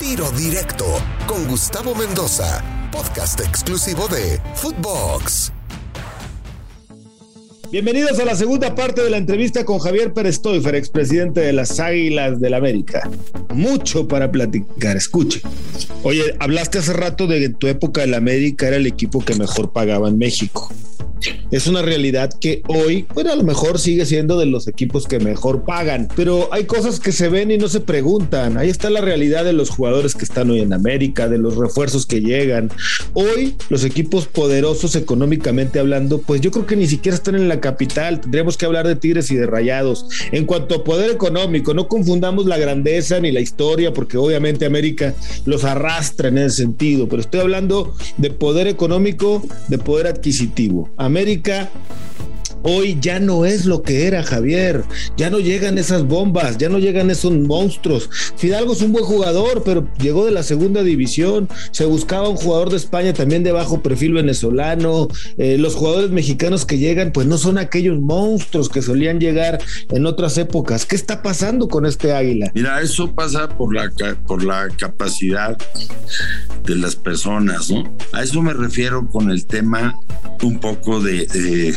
Tiro Directo con Gustavo Mendoza, podcast exclusivo de Footbox. Bienvenidos a la segunda parte de la entrevista con Javier Pérez Toifer, expresidente de las Águilas del América. Mucho para platicar, escuche. Oye, hablaste hace rato de que en tu época el América era el equipo que mejor pagaba en México es una realidad que hoy, bueno, a lo mejor sigue siendo de los equipos que mejor pagan, pero hay cosas que se ven y no se preguntan. Ahí está la realidad de los jugadores que están hoy en América, de los refuerzos que llegan. Hoy los equipos poderosos económicamente hablando, pues yo creo que ni siquiera están en la capital. Tendríamos que hablar de Tigres y de Rayados. En cuanto a poder económico, no confundamos la grandeza ni la historia, porque obviamente América los arrastra en ese sentido, pero estoy hablando de poder económico, de poder adquisitivo. América hoy ya no es lo que era Javier, ya no llegan esas bombas, ya no llegan esos monstruos. Fidalgo es un buen jugador, pero llegó de la segunda división, se buscaba un jugador de España también de bajo perfil venezolano, eh, los jugadores mexicanos que llegan pues no son aquellos monstruos que solían llegar en otras épocas. ¿Qué está pasando con este águila? Mira, eso pasa por la, por la capacidad de las personas, ¿no? A eso me refiero con el tema un poco de, de,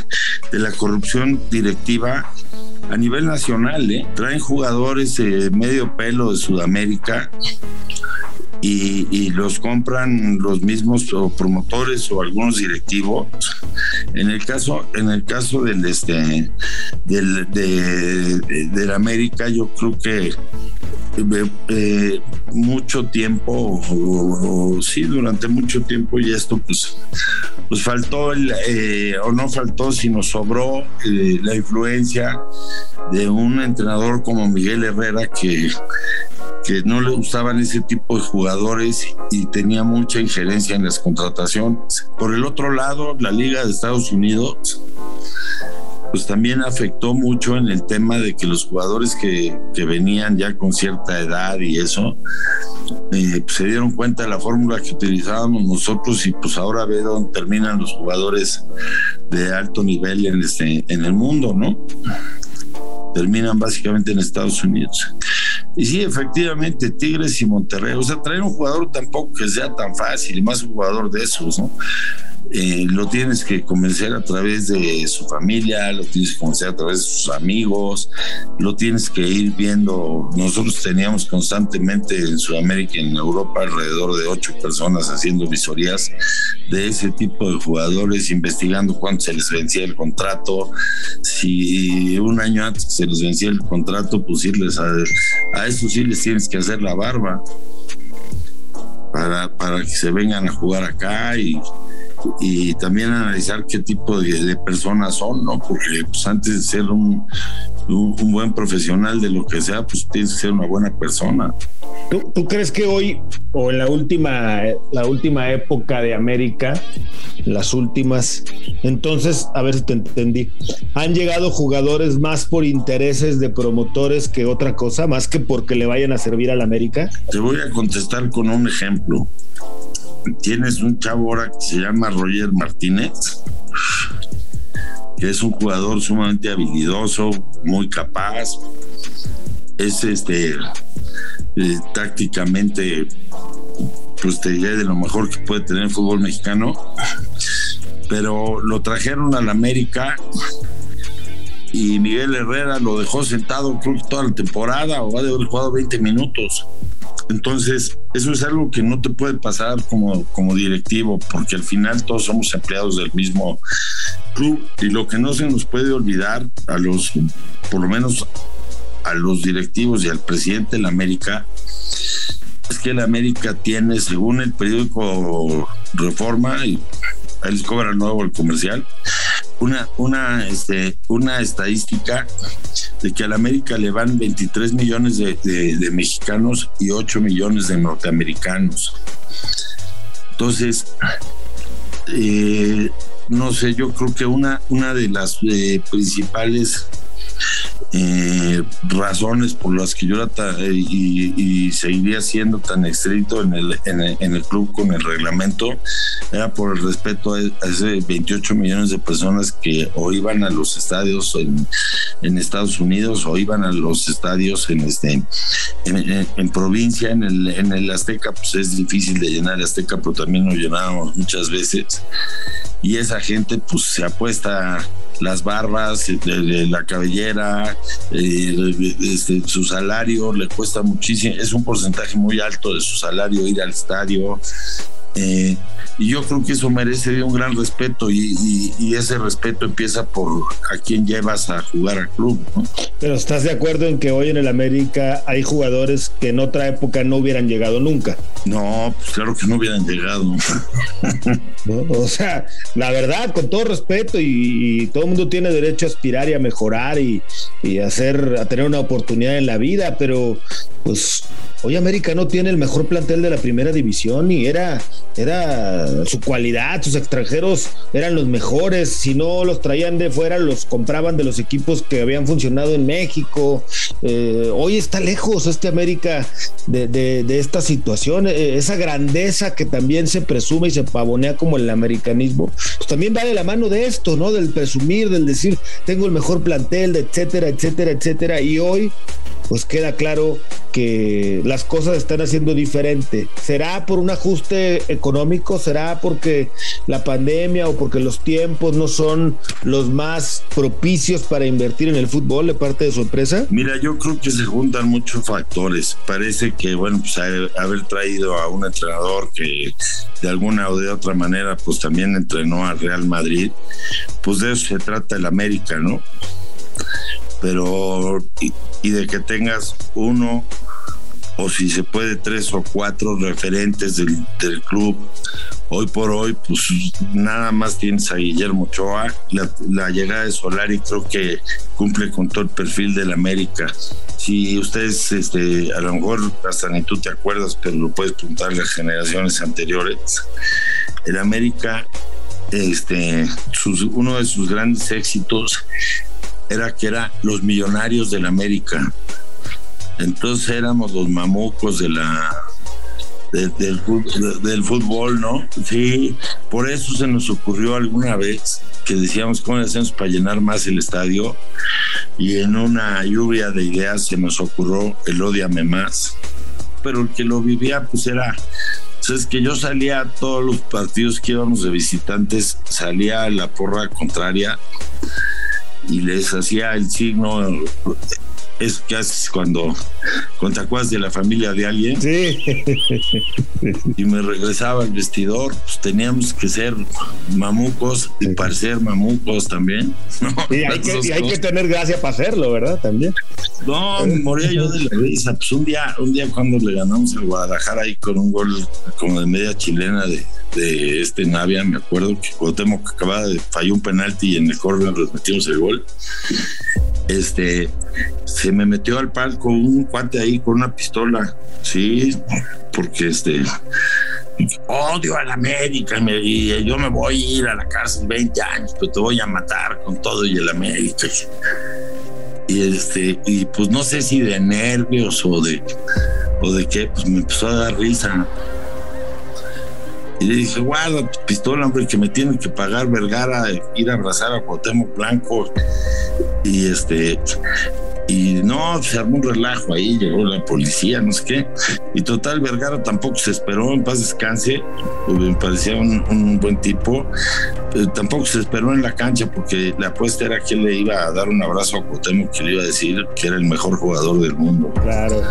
de la corrupción directiva a nivel nacional. ¿eh? Traen jugadores eh, medio pelo de Sudamérica y, los compran los mismos promotores o algunos directivos. En el caso, en el caso del este del, de, América, yo creo que eh, eh, mucho tiempo, o, sí, durante mucho tiempo, y esto pues, pues faltó, el, eh, o no faltó, sino sobró la influencia de un entrenador como Miguel Herrera que que no le gustaban ese tipo de jugadores y tenía mucha injerencia en las contrataciones. Por el otro lado, la Liga de Estados Unidos pues también afectó mucho en el tema de que los jugadores que, venían ya con cierta edad y eso, eh, pues se dieron cuenta de la fórmula que utilizábamos nosotros y pues ahora ve dónde terminan los jugadores de alto nivel en, este, en el mundo, ¿no? Terminan básicamente en Estados Unidos. Y sí, efectivamente, Tigres y Monterrey. O sea, traer un jugador tampoco que sea tan fácil, más un jugador de esos, ¿no? Eh, lo tienes que convencer a través de su familia, lo tienes que convencer a través de sus amigos, lo tienes que ir viendo. Nosotros teníamos constantemente en Sudamérica y en Europa alrededor de ocho personas haciendo visorías de ese tipo de jugadores, investigando cuánto se les vencía el contrato. Si un año antes se les vencía el contrato, pues irles a, a eso sí les tienes que hacer la barba para, para que se vengan a jugar acá y y también analizar qué tipo de, personas son, ¿no? Porque pues, antes de ser un, un, buen profesional de lo que sea, pues tienes que ser una buena persona. ¿Tú, ¿Tú, crees que hoy o en la última, la última época de América, las últimas, entonces, a ver si te entendí, han llegado jugadores más por intereses de promotores que otra cosa, más que porque le vayan a servir a la América? Te voy a contestar con un ejemplo tienes un chavo ahora que se llama Roger Martínez, que es un jugador sumamente habilidoso, muy capaz, es este eh, tácticamente pues te diré de lo mejor que puede tener el fútbol mexicano pero lo trajeron a la América y Miguel Herrera lo dejó sentado creo toda la temporada o va de haber jugado 20 minutos entonces, eso es algo que no te puede pasar como, como directivo, porque al final todos somos empleados del mismo club y lo que no se nos puede olvidar a los, por lo menos a los directivos y al presidente de la América, es que la América tiene, según el periódico Reforma, y ahí les cobra nuevo el comercial, una, una, este, una estadística de que a la América le van 23 millones de, mexicanos y 8 millones de norteamericanos. Entonces, eh, no sé, yo creo que una, una de las eh, principales eh, razones por las que yo era y, seguiría siendo tan estricto en el, en el, club con el reglamento era por el respeto a, ese 28 millones de personas que o iban a los estadios en, en Estados Unidos o iban a los estadios en este en, provincia en el, en el Azteca pues es difícil de llenar el Azteca pero también lo llenábamos muchas veces y esa gente pues se apuesta las barbas, la cabellera, eh, este, su salario le cuesta muchísimo, es un porcentaje muy alto de su salario ir al estadio. Eh, y yo creo que eso merece un gran respeto y, ese respeto empieza por a quién llevas a jugar al club. Pero estás de acuerdo en que hoy en el América hay jugadores que en otra época no hubieran llegado nunca. No, pues claro que no hubieran llegado. O sea, la verdad, con todo respeto y, todo el mundo tiene derecho a aspirar y a mejorar y, y hacer, a tener una oportunidad en la vida, pero pues Hoy América no tiene el mejor plantel de la primera división y era, era su cualidad, sus extranjeros eran los mejores, si no los traían de fuera, los compraban de los equipos que habían funcionado en México. Eh, hoy está lejos este América de, esta situación, eh, esa grandeza que también se presume y se pavonea como el americanismo, pues también va de la mano de esto, ¿no? Del presumir, del decir, tengo el mejor plantel, etcétera, etcétera, etcétera. Y hoy pues queda claro que las cosas están haciendo diferente. ¿Será por un ajuste económico? ¿Será porque la pandemia o porque los tiempos no son los más propicios para invertir en el fútbol de parte de su empresa? Mira, yo creo que se juntan muchos factores. Parece que, bueno, pues haber traído a un entrenador que de alguna o de otra manera, pues también entrenó al Real Madrid, pues de eso se trata el América, ¿no? Pero y, de que tengas uno o si se puede tres o cuatro referentes del, club. Hoy por hoy, pues nada más tienes a Guillermo Ochoa. La, llegada de Solari creo que cumple con todo el perfil del América. Si ustedes, este, a lo mejor hasta ni tú te acuerdas, pero lo puedes preguntar las generaciones anteriores. El América, este, uno de sus grandes éxitos era que era los millonarios de la América. Entonces éramos los mamucos de la del, fútbol, ¿no? Sí, por eso se nos ocurrió alguna vez que decíamos cómo hacemos para llenar más el estadio y en una lluvia de ideas se nos ocurrió el odiame más. Pero el que lo vivía pues era es que yo salía a todos los partidos que íbamos de visitantes, salía a la porra contraria y les hacía el signo es que haces cuando, cuando te acuerdas de la familia de alguien. Sí. Y me regresaba al vestidor, pues teníamos que ser mamucos y parecer mamucos también. Y hay, que, tener gracia para hacerlo, ¿verdad? También. No, me moría yo de la risa. Pues un día, un día cuando le ganamos al Guadalajara ahí con un gol como de media chilena de, de este Navia, me acuerdo que Cuauhtémoc acababa de falló un penalti y en el córner nos metimos el gol. Este, se me metió al palco un cuate ahí con una pistola, sí, porque este odio a la América y yo me voy a ir a la cárcel 20 años, pero te voy a matar con todo y el América. Y este, y pues no sé si de nervios o de o de qué, pues me empezó a dar risa. Y le dije, guarda tu pistola, hombre, que me tienen que pagar Vergara, ir a abrazar a Cuauhtémoc Blanco. Y este, y no, se armó un relajo ahí, llegó la policía, no sé qué. Y total, Vergara tampoco se esperó, en paz descanse, me parecía un, buen tipo. Eh, tampoco se esperó en la cancha porque la apuesta era que le iba a dar un abrazo a Cuauhtémoc que le iba a decir que era el mejor jugador del mundo. Claro.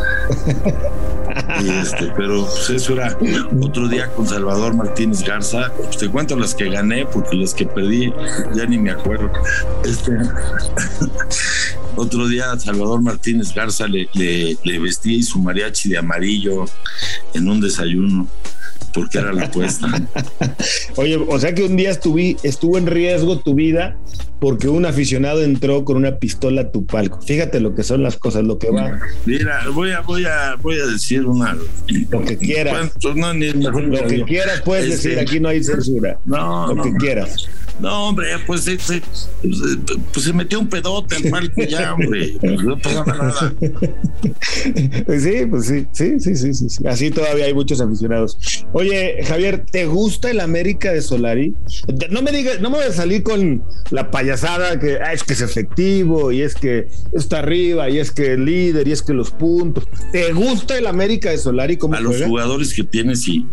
Este, pero pues, eso era otro día con Salvador Martínez Garza. Pues, te cuento las que gané porque las que perdí ya ni me acuerdo. Este, otro día Salvador Martínez Garza le, le, vestí su mariachi de amarillo en un desayuno. Porque era la apuesta. Oye, o sea que un día estuvi, estuvo en riesgo tu vida porque un aficionado entró con una pistola a tu palco. Fíjate lo que son las cosas, lo que va. Mira, voy a, voy a, voy a decir una. Lo que quieras. Pues, no, ni mejor lo que quieras puedes Este, decir, aquí no hay censura. No, lo no, que quieras. No, hombre, pues, se- se- pues se metió un pedote al palco ya, hombre. Pues no pasaba nada. Pues sí, pues sí, sí, sí, sí, sí. Así todavía hay muchos aficionados. Oye, Javier, ¿te gusta el América de Solari? No me digas, no me voy a salir con la payasada que ah, es que es efectivo y es que está arriba y es que el líder y es que los puntos. ¿Te gusta el América de Solari como A los jugadores que tiene, sí.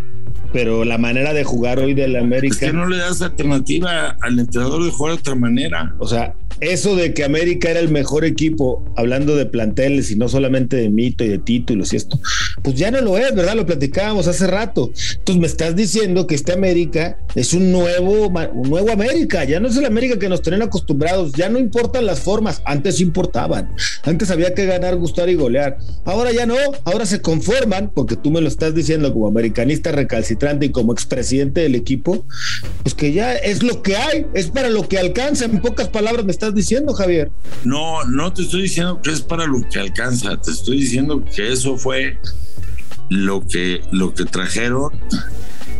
Pero la manera de jugar hoy del Es América, que no le das alternativa al entrenador de jugar de otra manera. o sea, eso de que América era el mejor equipo, hablando de planteles y no solamente de mito y de títulos y esto, pues ya no lo es, ¿verdad? Lo platicábamos hace rato. Entonces me estás diciendo que este América es un nuevo, un nuevo América, ya no es el América que nos tenían acostumbrados, ya no importan las formas, antes importaban, antes había que ganar, gustar y golear, ahora ya no, ahora se conforman, porque tú me lo estás diciendo como americanista recalcitrante y como expresidente del equipo, pues que ya es lo que hay, es para lo que alcanza, en pocas palabras me estás diciendo, Javier. No, no te estoy diciendo que es para lo que alcanza, te estoy diciendo que eso fue lo que, lo que trajeron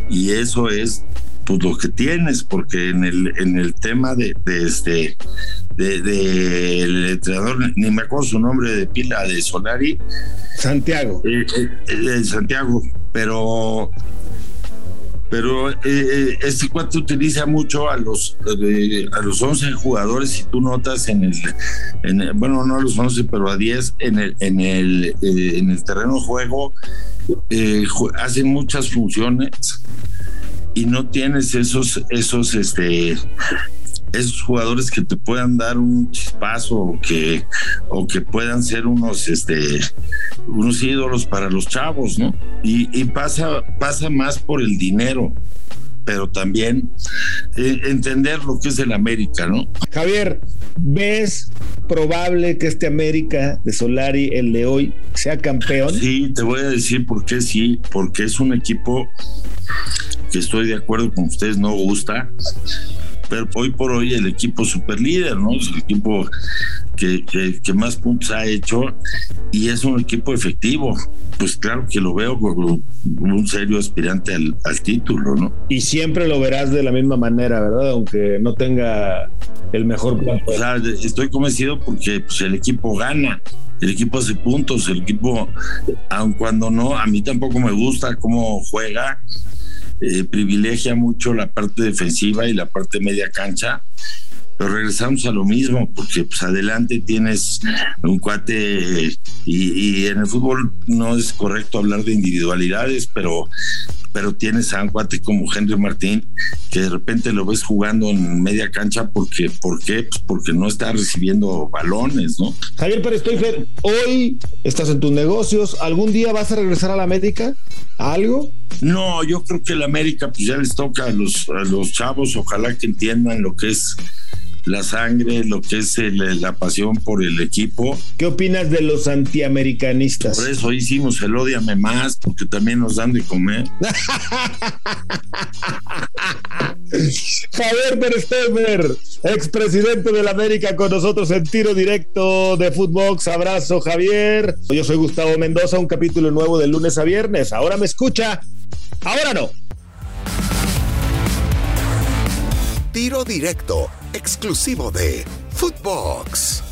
y eso es pues lo que tienes, porque en el, en el tema de, de este de, de el entrenador, ni me acuerdo su nombre de pila de Solari, Santiago. eh, eh, eh, Santiago, pero pero eh, eh, este cuate utiliza mucho a los eh, a los 11 jugadores si tú notas en el, en el- bueno no a los 11 pero a 10 en el en el eh, en el terreno de juego ju- hacen muchas funciones y no tienes esos esos este esos jugadores que te puedan dar un chispazo o que o que puedan ser unos este unos ídolos para los chavos, ¿no? Y, y pasa, pasa más por el dinero, pero también eh, entender lo que es el América, ¿no? Javier, ¿ves probable que este América de Solari, el de hoy, sea campeón? Sí, te voy a decir por qué sí, porque es un equipo que estoy de acuerdo con ustedes, no gusta, pero hoy por hoy el equipo super líder, ¿no? Es el equipo que, que- que más puntos ha hecho y es un equipo efectivo. Pues claro que lo veo como un serio aspirante al, al título, ¿no? Y siempre lo verás de la misma manera, ¿verdad? Aunque no tenga el mejor plan. O sea, estoy convencido porque pues, el equipo gana, el equipo hace puntos, el equipo, aun cuando no, a mí tampoco me gusta cómo juega, eh, privilegia mucho la parte defensiva y la parte media cancha. Pero regresamos a lo mismo, porque pues adelante tienes un cuate eh, y, en el fútbol no es correcto hablar de individualidades, pero pero tienes a un cuate como Henry Martín que de repente lo ves jugando en media cancha porque ¿por qué? Pues porque no está recibiendo balones, ¿no? Javier Pérez Stoifer, hoy estás en tus negocios. ¿Algún día vas a regresar a la América? ¿A algo? No, yo creo que el América pues ya les toca a los a los chavos, ojalá que entiendan lo que es la sangre, lo que es el- la pasión por el equipo. ¿Qué opinas de los antiamericanistas? Por eso hicimos el Odiame Más, porque también nos dan de comer. Javier Stoifer, expresidente de la América, con nosotros en tiro directo de Footbox. Abrazo, Javier. Yo soy Gustavo Mendoza, un capítulo nuevo de lunes a viernes. Ahora me escucha, ahora no. Tiro directo, exclusivo de Footbox.